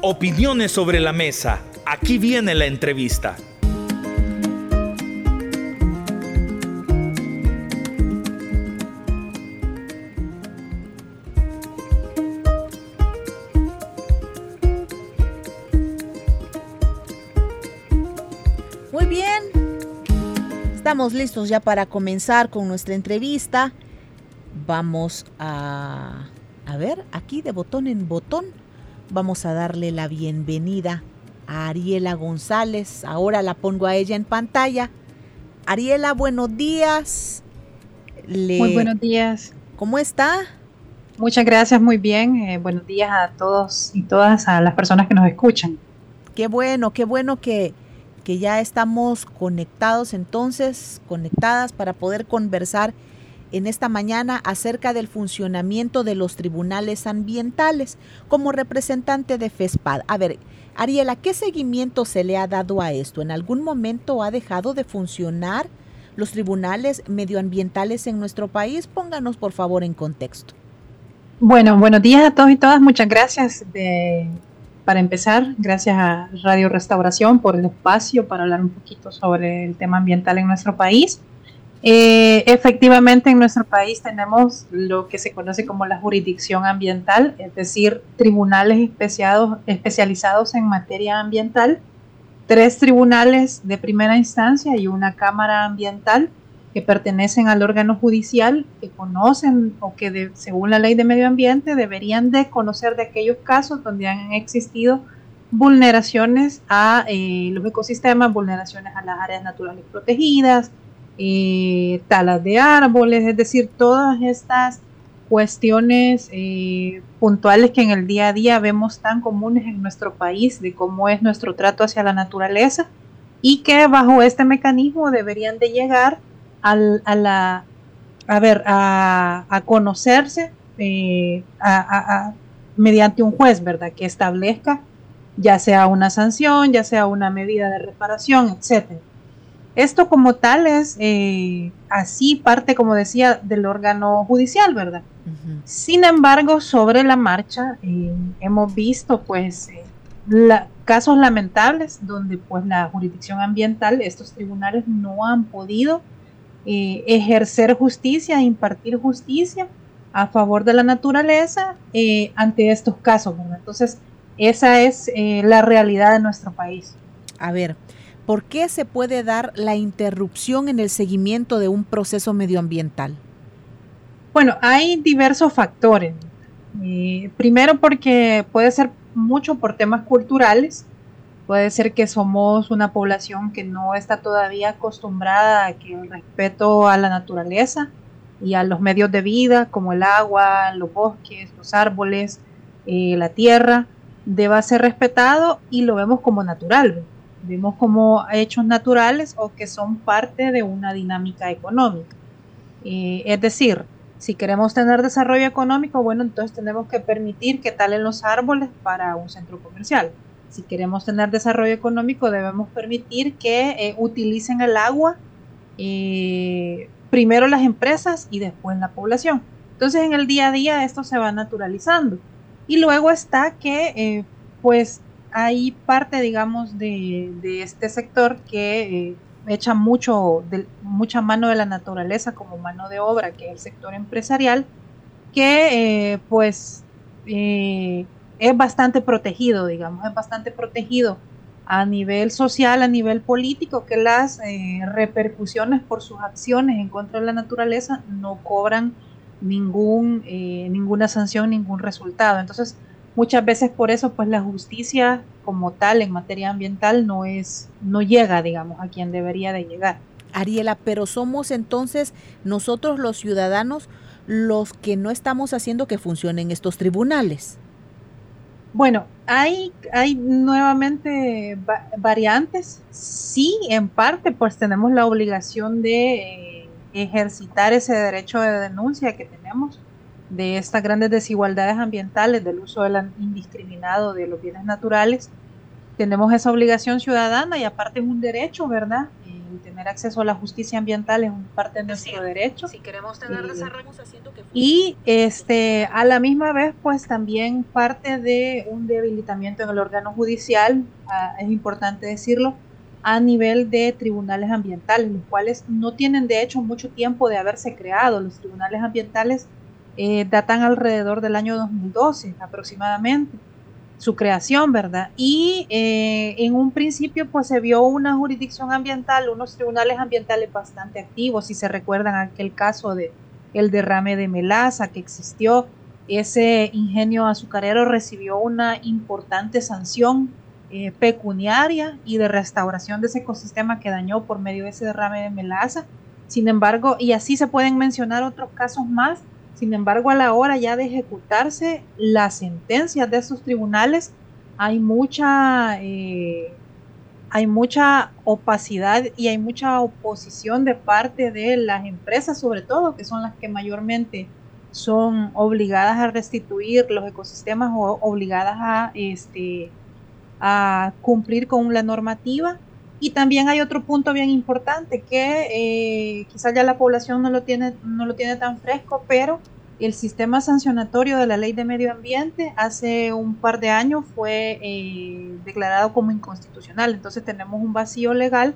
Opiniones sobre la mesa. Aquí viene la entrevista. Muy bien. Estamos listos ya para comenzar con nuestra entrevista. Vamos a, a ver, aquí de botón en botón, vamos a darle la bienvenida a Ariela González. Ahora la pongo a ella en pantalla. Ariela, buenos días. Muy buenos días. ¿Cómo está? Muchas gracias, muy bien. Eh, buenos días a todos y todas, a las personas que nos escuchan. Qué bueno, qué bueno que, que ya estamos conectados entonces, conectadas para poder conversar en esta mañana acerca del funcionamiento de los tribunales ambientales como representante de FESPAD. A ver, Ariela, ¿qué seguimiento se le ha dado a esto? ¿En algún momento ha dejado de funcionar los tribunales medioambientales en nuestro país? Pónganos por favor en contexto. Bueno, buenos días a todos y todas. Muchas gracias de, para empezar. Gracias a Radio Restauración por el espacio para hablar un poquito sobre el tema ambiental en nuestro país. Eh, efectivamente, en nuestro país tenemos lo que se conoce como la jurisdicción ambiental, es decir, tribunales especializados en materia ambiental, tres tribunales de primera instancia y una cámara ambiental que pertenecen al órgano judicial, que conocen o que según la ley de medio ambiente deberían de conocer de aquellos casos donde han existido vulneraciones a eh, los ecosistemas, vulneraciones a las áreas naturales protegidas, eh, talas de árboles, es decir, todas estas cuestiones eh, puntuales que en el día a día vemos tan comunes en nuestro país de cómo es nuestro trato hacia la naturaleza y que bajo este mecanismo deberían de llegar a la a ver a, conocerse eh, mediante un juez verdad que establezca ya sea una sanción ya sea una medida de reparación etcétera esto como tal es eh, así parte, como decía, del órgano judicial, ¿verdad? Sin embargo, sobre la marcha eh, hemos visto pues eh, casos lamentables donde pues la jurisdicción ambiental, estos tribunales no han podido ejercer justicia, impartir justicia a favor de la naturaleza ante estos casos, ¿verdad? Entonces, esa es la realidad de nuestro país. A ver, ¿por qué se puede dar la interrupción en el seguimiento de un proceso medioambiental? Bueno, hay diversos factores. Eh, primero porque puede ser mucho por temas culturales, puede ser que somos una población que no está todavía acostumbrada a que el respeto a la naturaleza y a los medios de vida como el agua, los bosques, los árboles, eh, la tierra, deba ser respetado y lo vemos como natural vemos como hechos naturales o que son parte de una dinámica económica. Eh, es decir, si queremos tener desarrollo económico, bueno, entonces tenemos que permitir que talen los árboles para un centro comercial. Si queremos tener desarrollo económico, debemos permitir que eh, utilicen el agua eh, primero las empresas y después la población. Entonces en el día a día esto se va naturalizando. Y luego está que pues hay parte, digamos, de, este sector que eh, echa mucho de, mucha mano de la naturaleza como mano de obra, que es el sector empresarial, que eh, pues eh, es bastante protegido, digamos, es bastante protegido a nivel social, a nivel político, que las repercusiones por sus acciones en contra de la naturaleza no cobran ningún, ninguna sanción, ningún resultado. Entonces, muchas veces por eso pues la justicia como tal en materia ambiental no es no llega digamos a quien debería de llegar. Ariela pero somos entonces nosotros los ciudadanos los que no estamos haciendo que funcionen estos tribunales. Bueno hay hay nuevamente variantes. Sí en parte pues tenemos la obligación de eh, ejercitar ese derecho de denuncia que tenemos de estas grandes desigualdades ambientales, del uso indiscriminado de los bienes naturales, tenemos esa obligación ciudadana y aparte es un derecho, ¿verdad? El tener acceso a la justicia ambiental es parte de nuestro derecho. Si queremos tener eh, desarrollo, haciendo que y este a la misma vez, pues también parte de un debilitamiento en el órgano judicial, ah, es importante decirlo, a nivel de tribunales ambientales, los cuales no tienen de hecho mucho tiempo de haberse creado. Los tribunales ambientales eh, datan alrededor del año 2012 aproximadamente su creación, ¿verdad? Y eh, en un principio pues se vio una jurisdicción ambiental, unos tribunales ambientales bastante activos, si se recuerdan aquel caso de el derrame de melaza que existió, ese ingenio azucarero recibió una importante sanción eh, pecuniaria y de restauración de ese ecosistema que dañó por medio de ese derrame de melaza. Sin embargo, y así se pueden mencionar otros casos más, sin embargo, a la hora ya de ejecutarse las sentencias de esos tribunales, hay mucha, eh, hay mucha opacidad y hay mucha oposición de parte de las empresas, sobre todo, que son las que mayormente son obligadas a restituir los ecosistemas o obligadas a, este, a cumplir con la normativa. Y también hay otro punto bien importante que eh, quizás ya la población no lo tiene, no lo tiene tan fresco, pero el sistema sancionatorio de la ley de medio ambiente hace un par de años fue eh, declarado como inconstitucional. Entonces tenemos un vacío legal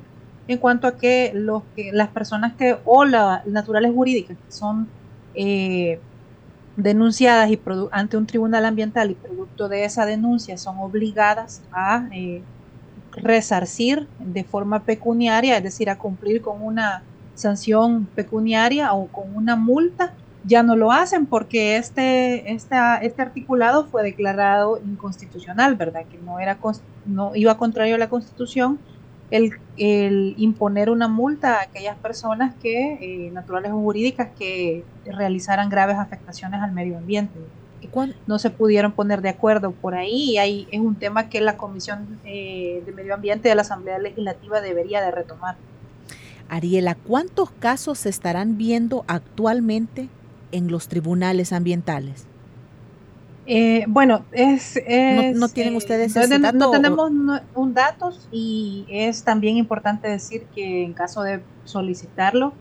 en cuanto a que, los las personas que o las naturales jurídicas que son eh, denunciadas y ante un tribunal ambiental y producto de esa denuncia son obligadas a resarcir de forma pecuniaria, es decir, a cumplir con una sanción pecuniaria o con una multa ya no lo hacen porque este, este, articulado fue declarado inconstitucional, ¿verdad? Que no, era, no iba contrario a la Constitución el, imponer una multa a aquellas personas que, eh, naturales o jurídicas, que realizaran graves afectaciones al medio ambiente. No se pudieron poner de acuerdo por ahí y ahí es un tema que la Comisión eh, de Medio Ambiente de la Asamblea Legislativa debería de retomar. Ariela, ¿cuántos casos se estarán viendo actualmente en los tribunales ambientales? Eh, bueno, es, ¿No, tienen eh, ustedes ese dato? No tenemos un datos y es también importante decir que en caso de solicitarlo,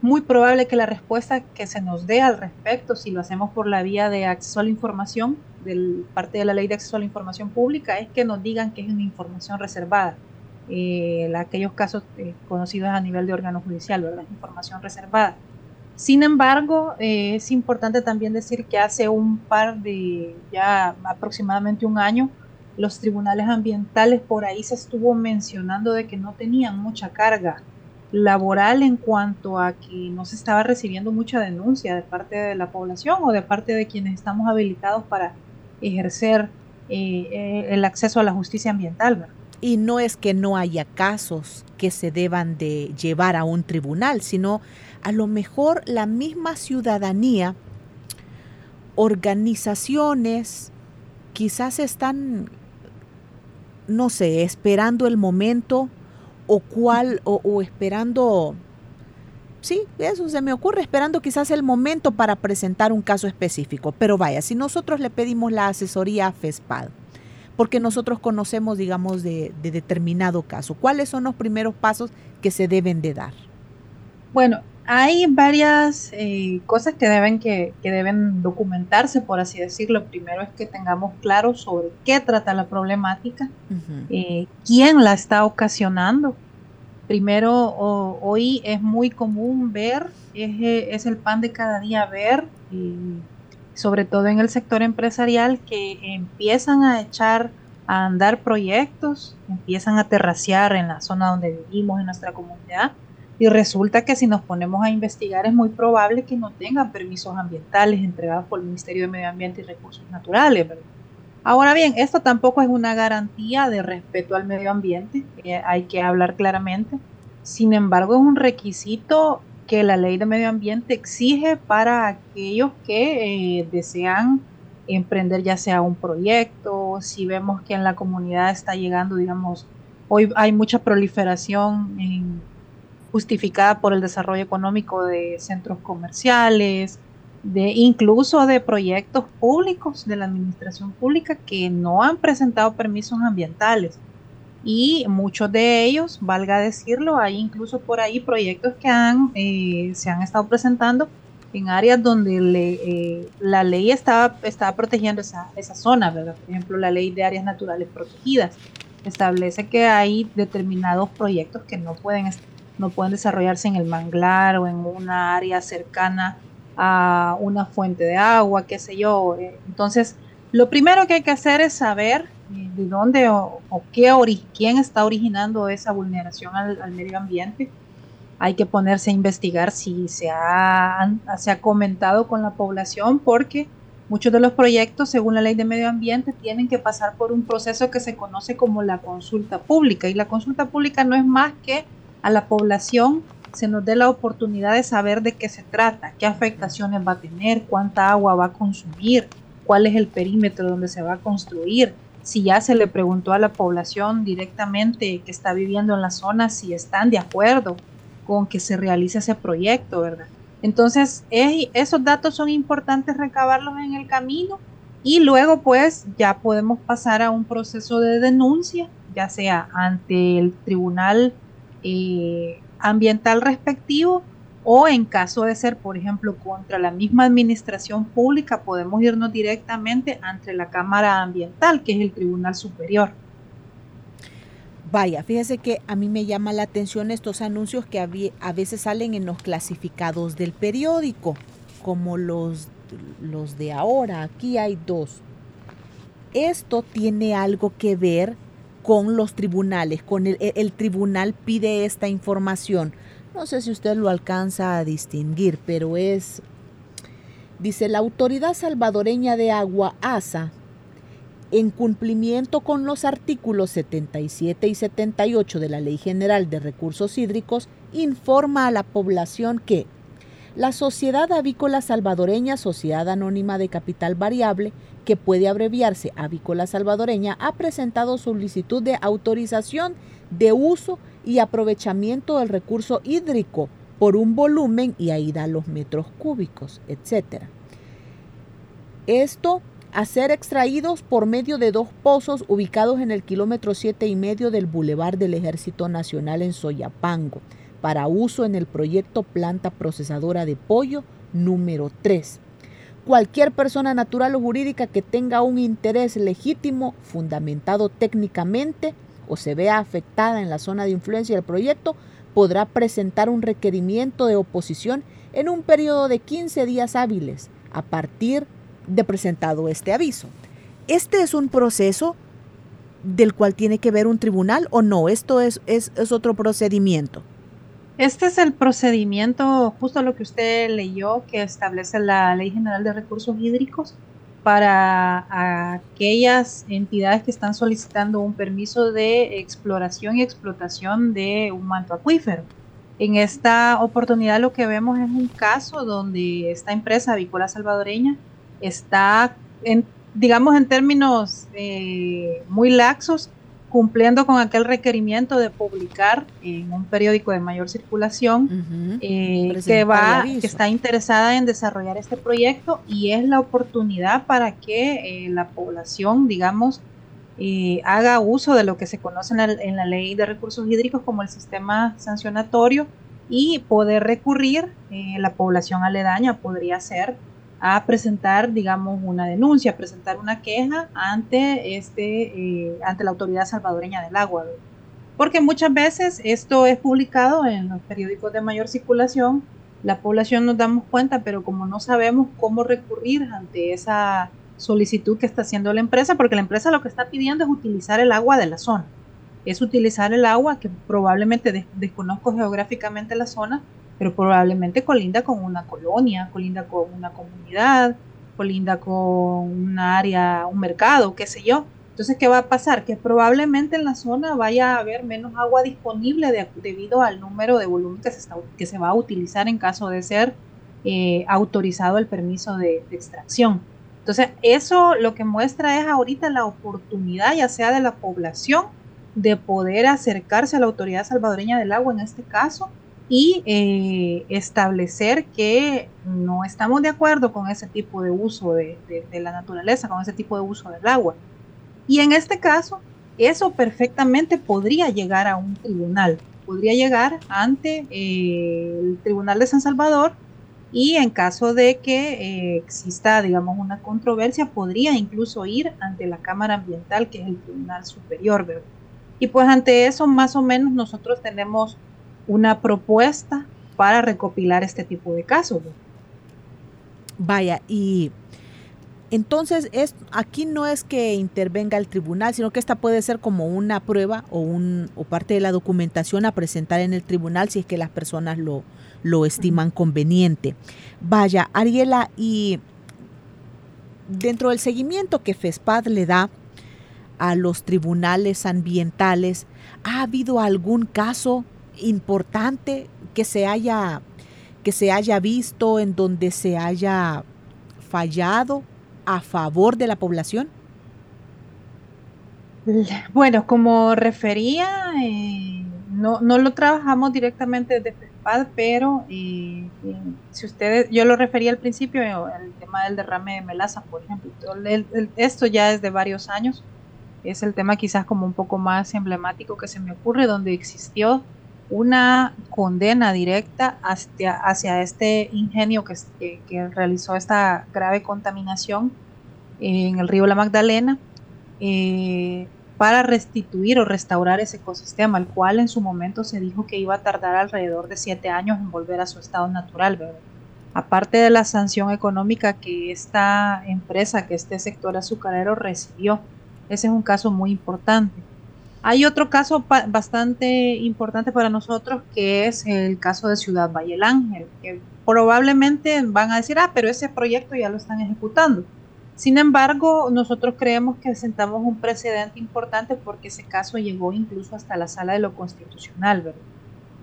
muy probable que la respuesta que se nos dé al respecto, si lo hacemos por la vía de acceso a la información, del parte de la ley de acceso a la información pública, es que nos digan que es una información reservada. Eh, aquellos casos conocidos a nivel de órgano judicial, ¿verdad? Información reservada. Sin embargo, eh, es importante también decir que hace un par de, ya aproximadamente un año, los tribunales ambientales por ahí se estuvo mencionando de que no tenían mucha carga laboral en cuanto a que no se estaba recibiendo mucha denuncia de parte de la población o de parte de quienes estamos habilitados para ejercer eh, eh, el acceso a la justicia ambiental. Y no es que no haya casos que se deban de llevar a un tribunal, sino a lo mejor la misma ciudadanía, organizaciones, quizás están, no sé, esperando el momento o cuál, o, esperando, sí, eso se me ocurre, esperando quizás el momento para presentar un caso específico. Pero vaya, si nosotros le pedimos la asesoría a FESPAD, porque nosotros conocemos, digamos, de, de determinado caso, ¿cuáles son los primeros pasos que se deben de dar? Bueno, hay varias eh, cosas que deben, que, deben documentarse, por así decirlo. Primero es que tengamos claro sobre qué trata la problemática, eh, quién la está ocasionando. Primero, hoy es muy común ver, es, es, el pan de cada día ver, sobre todo en el sector empresarial, que empiezan a echar a andar proyectos, empiezan a terraciar en la zona donde vivimos, en nuestra comunidad y resulta que si nos ponemos a investigar es muy probable que no tengan permisos ambientales entregados por el Ministerio de Medio Ambiente y Recursos Naturales. Ahora bien, esto tampoco es una garantía de respeto al medio ambiente, hay que hablar claramente. Sin embargo, es un requisito que la ley de medio ambiente exige para aquellos que eh, desean emprender ya sea un proyecto, si vemos que en la comunidad está llegando, digamos, hoy hay mucha proliferación justificada por el desarrollo económico de centros comerciales, de incluso de proyectos públicos de la administración pública que no han presentado permisos ambientales. y muchos de ellos, valga decirlo, hay incluso por ahí proyectos que han, eh, se han estado presentando en áreas donde eh, la ley estaba, estaba protegiendo esa, esa zona, ¿verdad? Por ejemplo, la ley de áreas naturales protegidas establece que hay determinados proyectos que no pueden, no pueden desarrollarse en el manglar o en una área cercana a una fuente de agua, qué sé yo. Eh, entonces, lo primero que hay que hacer es saber eh, de dónde o, qué quién está originando esa vulneración al, medio ambiente. Hay que ponerse a investigar si se ha, se ha comentado con la población porque muchos de los proyectos, según la ley de medio ambiente, tienen que pasar por un proceso que se conoce como la consulta pública. Y la consulta pública no es más que a la población se nos dé la oportunidad de saber de qué se trata, qué afectaciones va a tener, cuánta agua va a consumir, cuál es el perímetro donde se va a construir, si ya se le preguntó a la población directamente que está viviendo en la zona si están de acuerdo con que se realice ese proyecto, ¿verdad? Entonces, esos datos son importantes recabarlos en el camino y luego pues ya podemos pasar a un proceso de denuncia, ya sea ante el tribunal eh, ambiental respectivo o en caso de ser, por ejemplo, contra la misma administración pública, podemos irnos directamente ante la Cámara Ambiental, que es el Tribunal Superior. Vaya, fíjese que a mí me llama la atención estos anuncios que a veces salen en los clasificados del periódico, como los, los de ahora. Aquí hay dos. Esto tiene algo que ver con los tribunales, con el, el tribunal pide esta información. No sé si usted lo alcanza a distinguir, pero es, dice, la Autoridad Salvadoreña de Agua, ASA, en cumplimiento con los artículos 77 y 78 de la Ley General de Recursos Hídricos, informa a la población que la Sociedad Avícola Salvadoreña, Sociedad Anónima de Capital Variable, que puede abreviarse Avícola Salvadoreña, ha presentado solicitud de autorización de uso y aprovechamiento del recurso hídrico por un volumen y ahí da los metros cúbicos, etc. Esto a ser extraídos por medio de dos pozos ubicados en el kilómetro siete y medio del Boulevard del Ejército Nacional en Soyapango, para uso en el proyecto Planta Procesadora de Pollo número 3. Cualquier persona natural o jurídica que tenga un interés legítimo, fundamentado técnicamente, o se vea afectada en la zona de influencia del proyecto, podrá presentar un requerimiento de oposición en un periodo de 15 días hábiles a partir de presentado este aviso. ¿Este es un proceso del cual tiene que ver un tribunal o no? ¿Esto es, es, es otro procedimiento? Este es el procedimiento, justo lo que usted leyó, que establece la Ley General de Recursos Hídricos para aquellas entidades que están solicitando un permiso de exploración y explotación de un manto acuífero. En esta oportunidad lo que vemos es un caso donde esta empresa avícola salvadoreña está, digamos en términos eh, muy laxos, cumpliendo con aquel requerimiento de publicar en un periódico de mayor circulación eh, que va que está interesada en desarrollar este proyecto y es la oportunidad para que eh, la población digamos eh, haga uso de lo que se conoce en la, ley de recursos hídricos como el sistema sancionatorio y poder recurrir la población aledaña podría ser a presentar, digamos, una denuncia, presentar una queja ante, este, eh, ante la Autoridad Salvadoreña del Agua. Porque muchas veces esto es publicado en los periódicos de mayor circulación, la población nos damos cuenta, pero como no sabemos cómo recurrir ante esa solicitud que está haciendo la empresa, porque la empresa lo que está pidiendo es utilizar el agua de la zona. Es utilizar el agua que probablemente desconozco geográficamente la zona, pero probablemente colinda con una colonia, colinda con una comunidad, colinda con un área, un mercado, qué sé yo. Entonces, ¿qué va a pasar? Que probablemente en la zona vaya a haber menos agua disponible debido al número de volumen que se, va a utilizar en caso de ser eh, autorizado el permiso de, de extracción. Entonces, eso lo que muestra es ahorita la oportunidad, ya sea de la población, de poder acercarse a la autoridad salvadoreña del agua en este caso y eh, establecer que no estamos de acuerdo con ese tipo de uso de, la naturaleza, con ese tipo de uso del agua. Y en este caso, eso perfectamente podría llegar a un tribunal, podría llegar ante eh, el Tribunal de San Salvador y en caso de que eh, exista, digamos, una controversia, podría incluso ir ante la Cámara Ambiental, que es el Tribunal Superior, ¿verdad? Y pues ante eso, más o menos, nosotros tenemos una propuesta para recopilar este tipo de casos. Vaya, y entonces es, aquí no es que intervenga el tribunal, sino que esta puede ser como una prueba o, un, o parte de la documentación a presentar en el tribunal si es que las personas lo, lo estiman conveniente. Vaya, Ariela, y dentro del seguimiento que FESPAD le da a los tribunales ambientales, ¿ha habido algún caso importante que se haya que se haya visto en donde se haya fallado a favor de la población? Bueno, como refería, eh, no, no, lo trabajamos directamente desde pero eh, eh, si ustedes, yo lo refería al principio, el tema del derrame de melaza, por ejemplo, esto ya es de varios años, es el tema quizás como un poco más emblemático que se me ocurre, donde existió una condena directa hacia, este ingenio que, que, realizó esta grave contaminación en el río La Magdalena. Eh, para restituir o restaurar ese ecosistema, el cual en su momento se dijo que iba a tardar alrededor de siete años en volver a su estado natural, Aparte de la sanción económica que esta empresa, que este sector azucarero recibió, ese es un caso muy importante. Hay otro caso bastante importante para nosotros que es el caso de Ciudad Valle Ángel, que probablemente van a decir, ah, pero ese proyecto ya lo están ejecutando. Sin embargo, nosotros creemos que sentamos un precedente importante porque ese caso llegó incluso hasta la sala de lo constitucional, ¿verdad?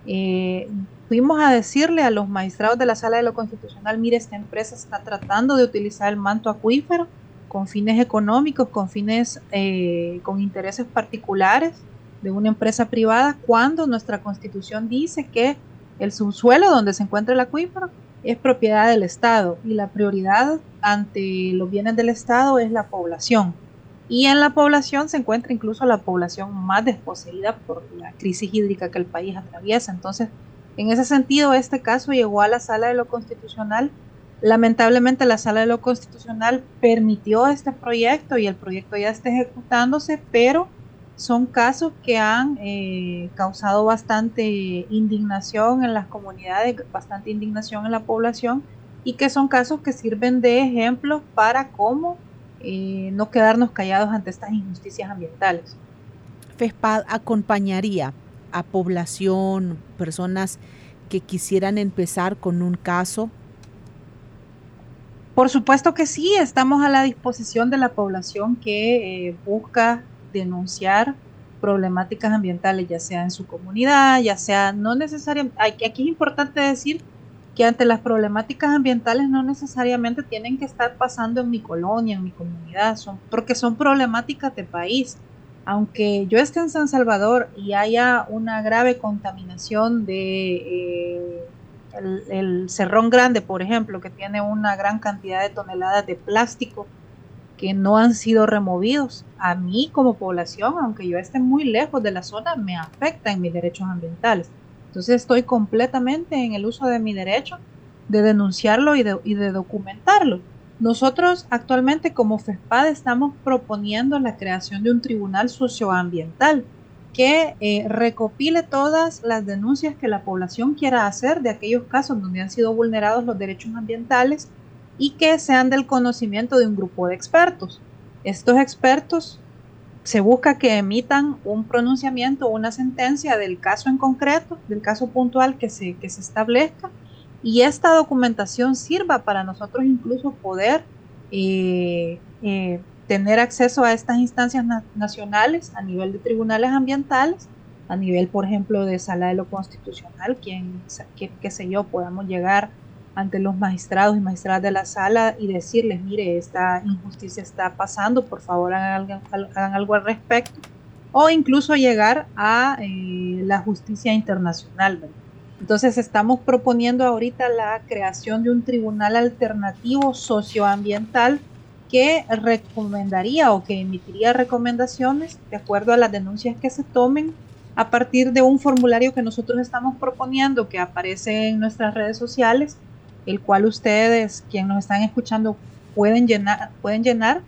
Eh, fuimos a decirle a los magistrados de la sala de lo constitucional, mire, esta empresa está tratando de utilizar el manto acuífero con fines económicos, con fines, eh, con intereses particulares de una empresa privada, cuando nuestra constitución dice que el subsuelo donde se encuentra el acuífero es propiedad del Estado y la prioridad ante los bienes del Estado es la población. Y en la población se encuentra incluso la población más desposeída por la crisis hídrica que el país atraviesa. Entonces, en ese sentido, este caso llegó a la sala de lo constitucional. Lamentablemente la sala de lo constitucional permitió este proyecto y el proyecto ya está ejecutándose, pero son casos que han eh, causado bastante indignación en las comunidades, bastante indignación en la población y que son casos que sirven de ejemplo para cómo eh, no quedarnos callados ante estas injusticias ambientales. FESPAD acompañaría a población, personas que quisieran empezar con un caso? Por supuesto que sí, estamos a la disposición de la población que eh, busca denunciar problemáticas ambientales, ya sea en su comunidad, ya sea no necesariamente, aquí es importante decir que ante las problemáticas ambientales no necesariamente tienen que estar pasando en mi colonia, en mi comunidad, son, porque son problemáticas de país. Aunque yo esté en San Salvador y haya una grave contaminación de eh, el Cerrón Grande, por ejemplo, que tiene una gran cantidad de toneladas de plástico que no han sido removidos. A mí como población, aunque yo esté muy lejos de la zona, me afecta en mis derechos ambientales. Entonces estoy completamente en el uso de mi derecho de denunciarlo y de, documentarlo. Nosotros actualmente como FESPAD estamos proponiendo la creación de un tribunal socioambiental que eh, recopile todas las denuncias que la población quiera hacer de aquellos casos donde han sido vulnerados los derechos ambientales y que sean del conocimiento de un grupo de expertos. Estos expertos se busca que emitan un pronunciamiento o una sentencia del caso en concreto, del caso puntual que se, que se establezca, y esta documentación sirva para nosotros incluso poder eh, eh, tener acceso a estas instancias nacionales a nivel de tribunales ambientales, a nivel, por ejemplo, de sala de lo constitucional, quien, que, qué sé yo, podamos llegar ante los magistrados y magistradas de la sala y decirles, mire, esta injusticia está pasando, por favor hagan, algo al respecto, o incluso llegar a eh, la justicia internacional. Entonces estamos proponiendo ahorita la creación de un tribunal alternativo socioambiental que recomendaría o que emitiría recomendaciones de acuerdo a las denuncias que se tomen a partir de un formulario que nosotros estamos proponiendo que aparece en nuestras redes sociales, el cual ustedes, quienes nos están escuchando, pueden llenar, pueden llenar,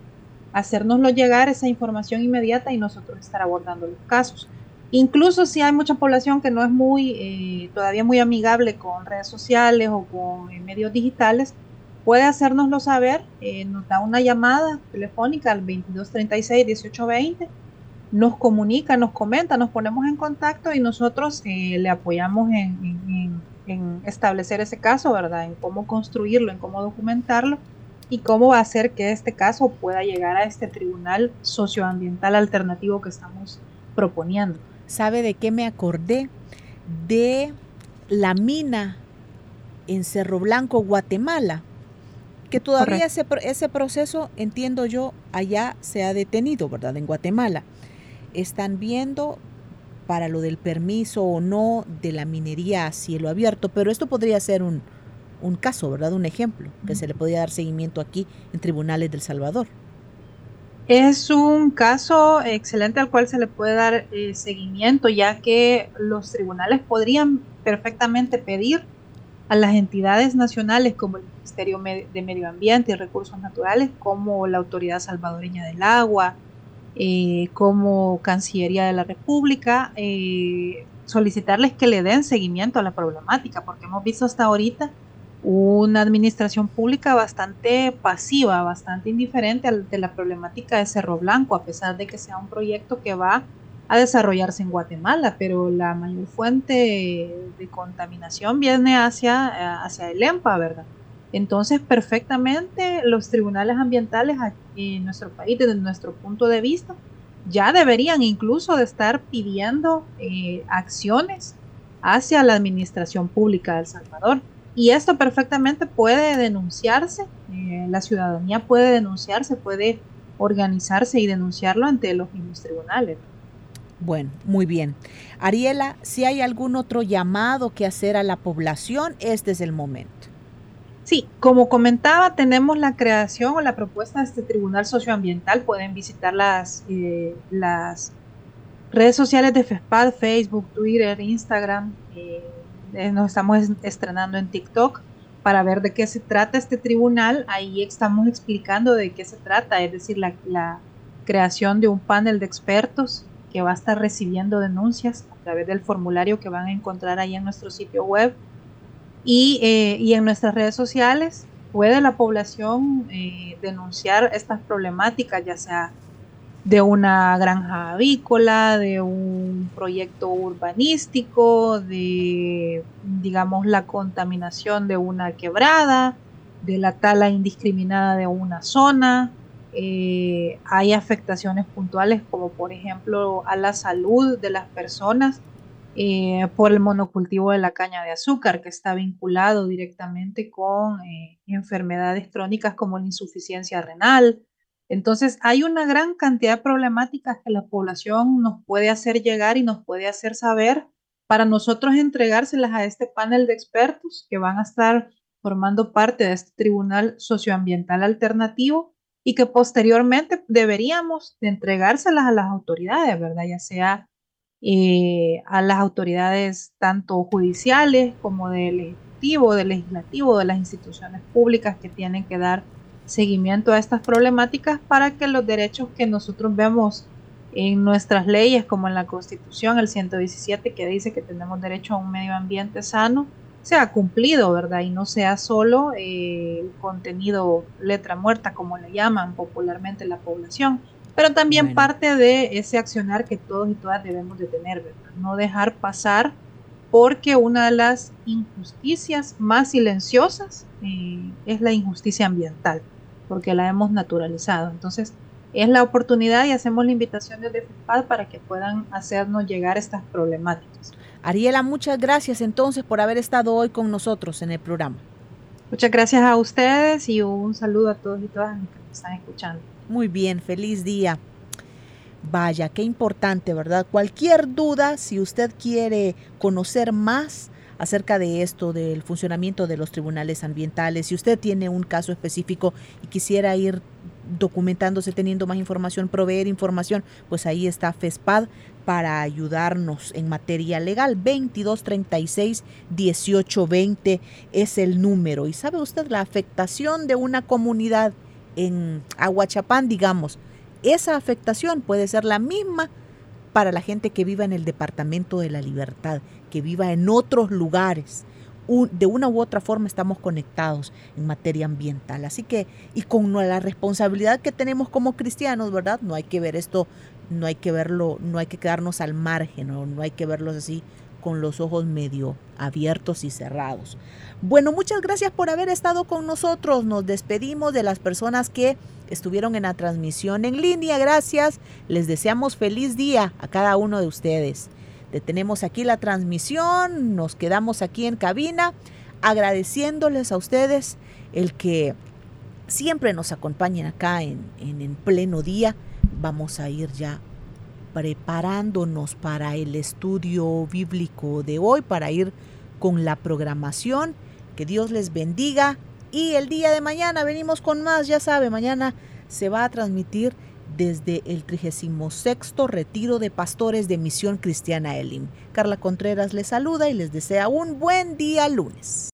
hacérnoslo llegar esa información inmediata y nosotros estar abordando los casos. Incluso si hay mucha población que no es muy, eh, todavía muy amigable con redes sociales o con medios digitales, puede hacérnoslo saber, eh, nos da una llamada telefónica al 2236-1820, nos comunica, nos comenta, nos ponemos en contacto y nosotros le apoyamos en, en, establecer ese caso, ¿verdad? En cómo construirlo, en cómo documentarlo y cómo hacer que este caso pueda llegar a este tribunal socioambiental alternativo que estamos proponiendo. ¿Sabe de qué me acordé? De la mina en Cerro Blanco, Guatemala, que todavía ese, ese, proceso, entiendo yo, allá se ha detenido, ¿verdad? En Guatemala. Están viendo para lo del permiso o no de la minería a cielo abierto, pero esto podría ser un, un caso, ¿verdad? Un ejemplo, que se le podría dar seguimiento aquí en tribunales del Salvador. Es un caso excelente al cual se le puede dar eh, seguimiento, ya que los tribunales podrían perfectamente pedir a las entidades nacionales como el Ministerio de Medio Ambiente y Recursos Naturales, como la Autoridad Salvadoreña del Agua, eh, como Cancillería de la República, eh, solicitarles que le den seguimiento a la problemática, porque hemos visto hasta ahorita una administración pública bastante pasiva, bastante indiferente de la problemática de Cerro Blanco, a pesar de que sea un proyecto que va a desarrollarse en Guatemala, pero la mayor fuente de contaminación viene hacia, hacia el EMPA, ¿verdad? Entonces, perfectamente los tribunales ambientales aquí en nuestro país, desde nuestro punto de vista, ya deberían incluso de estar pidiendo eh, acciones hacia la administración pública de El Salvador y esto perfectamente puede denunciarse, eh, la ciudadanía puede denunciarse, puede organizarse y denunciarlo ante los mismos tribunales. Bueno, muy bien. Ariela, si hay algún otro llamado que hacer a la población, este es el momento. Sí, como comentaba, tenemos la creación o la propuesta de este Tribunal Socioambiental. Pueden visitar las, eh, las redes sociales de FESPAD, Facebook, Twitter, Instagram. Eh, eh, nos estamos estrenando en TikTok para ver de qué se trata este tribunal. Ahí estamos explicando de qué se trata, es decir, la, creación de un panel de expertos que va a estar recibiendo denuncias a través del formulario que van a encontrar ahí en nuestro sitio web y, eh, en nuestras redes sociales. Puede la población eh, denunciar estas problemáticas, ya sea de una granja avícola, de un proyecto urbanístico, de, digamos, la contaminación de una quebrada, de la tala indiscriminada de una zona. Eh, hay afectaciones puntuales como por ejemplo a la salud de las personas eh, por el monocultivo de la caña de azúcar que está vinculado directamente con eh, enfermedades crónicas como la insuficiencia renal, entonces, hay una gran cantidad de problemáticas que la población nos puede hacer llegar y nos puede hacer saber para nosotros entregárselas a este panel de expertos que van a estar formando parte de este tribunal socioambiental alternativo y que posteriormente deberíamos de entregárselas a las autoridades, ¿verdad? Ya sea eh, a las autoridades tanto judiciales como del ejecutivo, del legislativo, de las instituciones públicas que tienen que dar seguimiento a estas problemáticas para que los derechos que nosotros vemos en nuestras leyes, como en la Constitución, el 117, que dice que tenemos derecho a un medio ambiente sano, sea cumplido, ¿verdad? Y no sea solo eh, el contenido letra muerta, como le llaman popularmente la población, pero también parte de ese accionar que todos y todas debemos de tener, ¿verdad? No dejar pasar porque una de las injusticias más silenciosas eh, es la injusticia ambiental porque la hemos naturalizado. Entonces, es la oportunidad y hacemos la invitación desde FEPAD para que puedan hacernos llegar estas problemáticas. Ariela, muchas gracias entonces por haber estado hoy con nosotros en el programa. Muchas gracias a ustedes y un saludo a todos y todas que nos están escuchando. Muy bien, feliz día. Vaya, qué importante, ¿verdad? Cualquier duda, si usted quiere conocer más, acerca de esto, del funcionamiento de los tribunales ambientales. Si usted tiene un caso específico y quisiera ir documentándose, teniendo más información, proveer información, pues ahí está FESPAD para ayudarnos en materia legal. 2236 1820 es el número. Y sabe usted la afectación de una comunidad en Aguachapán, digamos, esa afectación puede ser la misma para la gente que viva en el Departamento de la Libertad, que viva en otros lugares. De una u otra forma estamos conectados en materia ambiental. Así que, y con la responsabilidad que tenemos como cristianos, ¿verdad? No hay que ver esto, no hay que verlo, no hay que quedarnos al margen, no, no hay que verlos así con los ojos medio abiertos y cerrados. Bueno, muchas gracias por haber estado con nosotros. Nos despedimos de las personas que estuvieron en la transmisión en línea. Gracias. Les deseamos feliz día a cada uno de ustedes. Detenemos aquí la transmisión, nos quedamos aquí en cabina agradeciéndoles a ustedes el que siempre nos acompañen acá en, en, en pleno día. Vamos a ir ya preparándonos para el estudio bíblico de hoy, para ir con la programación. Que Dios les bendiga. Y el día de mañana venimos con más, ya sabe, mañana se va a transmitir desde el 36 Retiro de Pastores de Misión Cristiana Elim. Carla Contreras les saluda y les desea un buen día lunes.